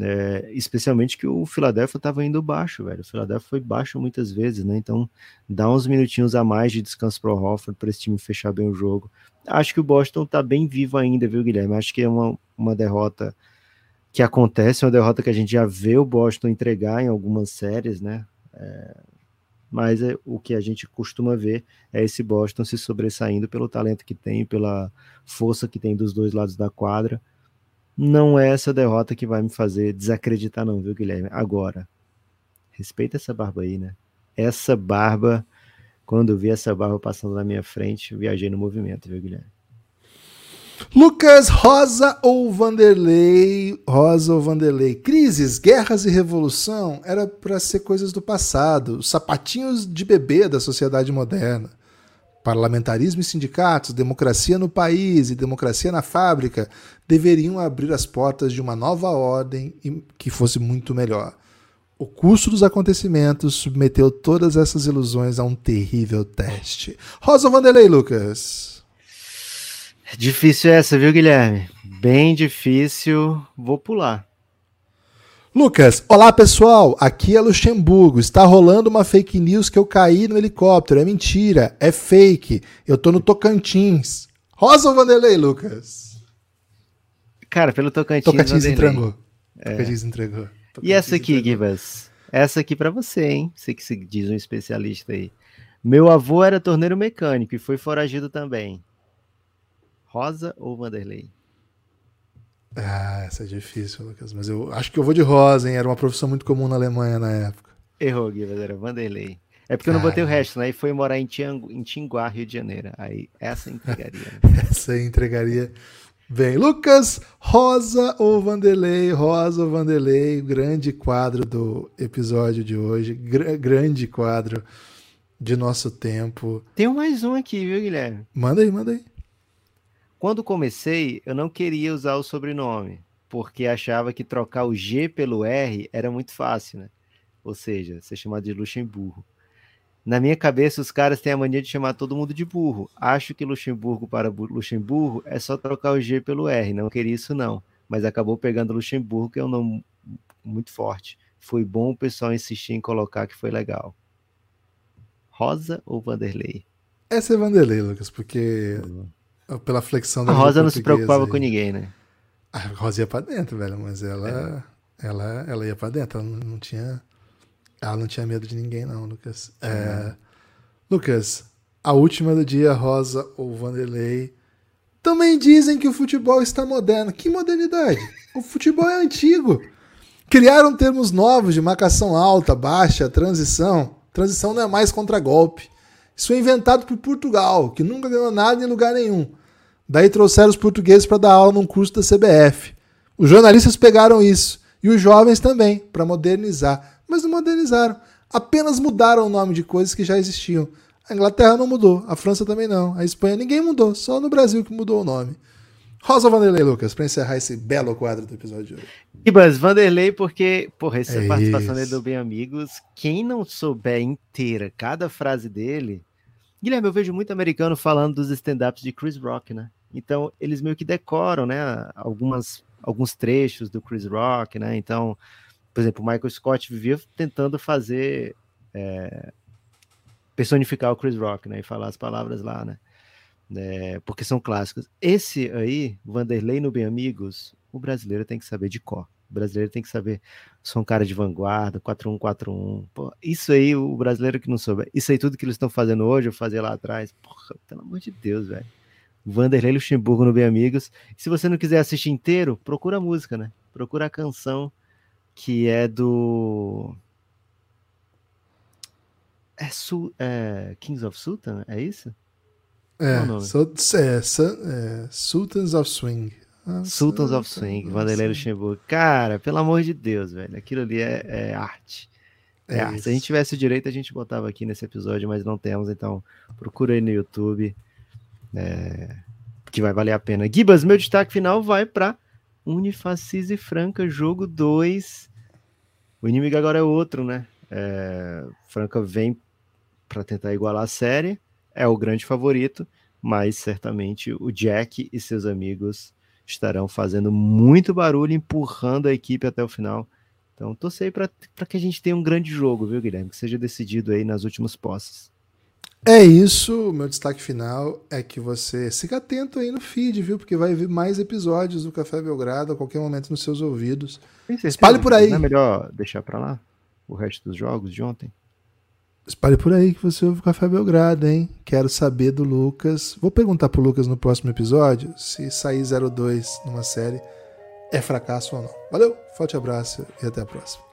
É, especialmente que o Philadelphia estava indo baixo, velho. O Philadelphia foi baixo muitas vezes, né? Então, dá uns minutinhos a mais de descanso para o Hofford para esse time fechar bem o jogo. Acho que o Boston tá bem vivo ainda, viu, Guilherme? Acho que é uma, uma derrota que acontece, uma derrota que a gente já vê o Boston entregar em algumas séries, né? É, mas é, o que a gente costuma ver é esse Boston se sobressaindo pelo talento que tem, pela força que tem dos dois lados da quadra não é essa derrota que vai me fazer desacreditar, não, viu, Guilherme? Agora, respeita essa barba aí, né? Essa barba, quando vi essa barba passando na minha frente, viajei no movimento, viu, Guilherme? Lucas Rosa ou Vanderlei? Rosa ou Vanderlei? Crises, guerras e revolução era para ser coisas do passado, sapatinhos de bebê da sociedade moderna. Parlamentarismo e sindicatos, democracia no país e democracia na fábrica deveriam abrir as portas de uma nova ordem que fosse muito melhor. O curso dos acontecimentos submeteu todas essas ilusões a um terrível teste. Rosa Vanderlei, Lucas. Difícil essa, viu, Guilherme? Bem difícil. Vou pular. Lucas, olá pessoal, aqui é Luxemburgo. Está rolando uma fake news que eu caí no helicóptero. É mentira, é fake. Eu tô no Tocantins. Rosa ou Vanderlei, Lucas? Cara, pelo Tocantins. Tocantins entregou. É. Tocantins entregou. Tocantins e essa aqui, Gibas? Essa aqui para você, hein? Você que se diz um especialista aí. Meu avô era torneiro mecânico e foi foragido também. Rosa ou Vanderlei? Ah, essa é difícil, Lucas. Mas eu acho que eu vou de rosa, hein? Era uma profissão muito comum na Alemanha na época. Errou, Guilherme, era Vanderlei. É porque eu não botei o resto, né? E foi morar em, Tiangu, em Tinguá, Rio de Janeiro. Aí essa entregaria. Né? essa entregaria bem. Lucas, Rosa ou Vanderlei? Rosa ou Vanderlei? Grande quadro do episódio de hoje. Gr grande quadro de nosso tempo. Tem mais um aqui, viu, Guilherme? Manda aí, manda aí. Quando comecei, eu não queria usar o sobrenome, porque achava que trocar o G pelo R era muito fácil, né? Ou seja, ser chamado de Luxemburgo. Na minha cabeça, os caras têm a mania de chamar todo mundo de burro. Acho que Luxemburgo para Luxemburgo é só trocar o G pelo R. Não queria isso, não. Mas acabou pegando Luxemburgo, que é um nome muito forte. Foi bom o pessoal insistir em colocar que foi legal. Rosa ou Vanderlei? Essa é Vanderlei, Lucas, porque uhum pela flexão da A Rosa não se preocupava aí. com ninguém, né? A Rosa ia pra dentro, velho, mas ela, é. ela, ela ia pra dentro, ela não tinha. Ela não tinha medo de ninguém, não, Lucas. É, é. Lucas, a última do dia, Rosa ou Vanderlei. Também dizem que o futebol está moderno. Que modernidade? O futebol é antigo. Criaram termos novos de marcação alta, baixa, transição. Transição não é mais contra-golpe. Isso foi inventado por Portugal, que nunca ganhou nada em lugar nenhum. Daí trouxeram os portugueses para dar aula num curso da CBF. Os jornalistas pegaram isso e os jovens também, para modernizar. Mas não modernizaram, apenas mudaram o nome de coisas que já existiam. A Inglaterra não mudou, a França também não, a Espanha ninguém mudou, só no Brasil que mudou o nome. Rosa Vanderlei Lucas, para encerrar esse belo quadro do episódio de hoje. Ibas, Vanderlei, porque, porra, essa é participação dele do Bem Amigos, quem não souber inteira cada frase dele, Guilherme, eu vejo muito americano falando dos stand-ups de Chris Rock, né? Então, eles meio que decoram, né, algumas, alguns trechos do Chris Rock, né? Então, por exemplo, o Michael Scott vivia tentando fazer é, personificar o Chris Rock, né, e falar as palavras lá, né? né, porque são clássicos. Esse aí, Vanderlei no Bem Amigos, o brasileiro tem que saber de cor. O brasileiro tem que saber, sou um cara de vanguarda, 4141. Pô, isso aí, o brasileiro que não souber, isso aí tudo que eles estão fazendo hoje, eu fazia lá atrás. Porra, pelo amor de Deus, velho. Vanderlei Luxemburgo no Bem Amigos. Se você não quiser assistir inteiro, procura a música, né? Procura a canção que é do. É, Su... é Kings of Sultan? É isso? É, é, é, Sultans of Swing. Sultans of Swing, Vanderlei Luxemburgo. Cara, pelo amor de Deus, velho. Aquilo ali é, é arte. É, é arte. Se a gente tivesse o direito, a gente botava aqui nesse episódio, mas não temos, então procura aí no YouTube. É, que vai valer a pena. Gibas, meu destaque final vai para Unifacis e Franca, jogo 2. O inimigo agora é outro, né? É, Franca vem para tentar igualar a série, é o grande favorito, mas certamente o Jack e seus amigos estarão fazendo muito barulho, empurrando a equipe até o final. Então, torcei para que a gente tenha um grande jogo, viu, Guilherme? Que seja decidido aí nas últimas posses. É isso, meu destaque final é que você fique atento aí no feed, viu? Porque vai vir mais episódios do Café Belgrado a qualquer momento nos seus ouvidos. Espalhe por aí. Não é melhor deixar para lá o resto dos jogos de ontem? Espalhe por aí que você ouve o Café Belgrado, hein? Quero saber do Lucas. Vou perguntar pro Lucas no próximo episódio se sair 02 numa série é fracasso ou não. Valeu, forte abraço e até a próxima.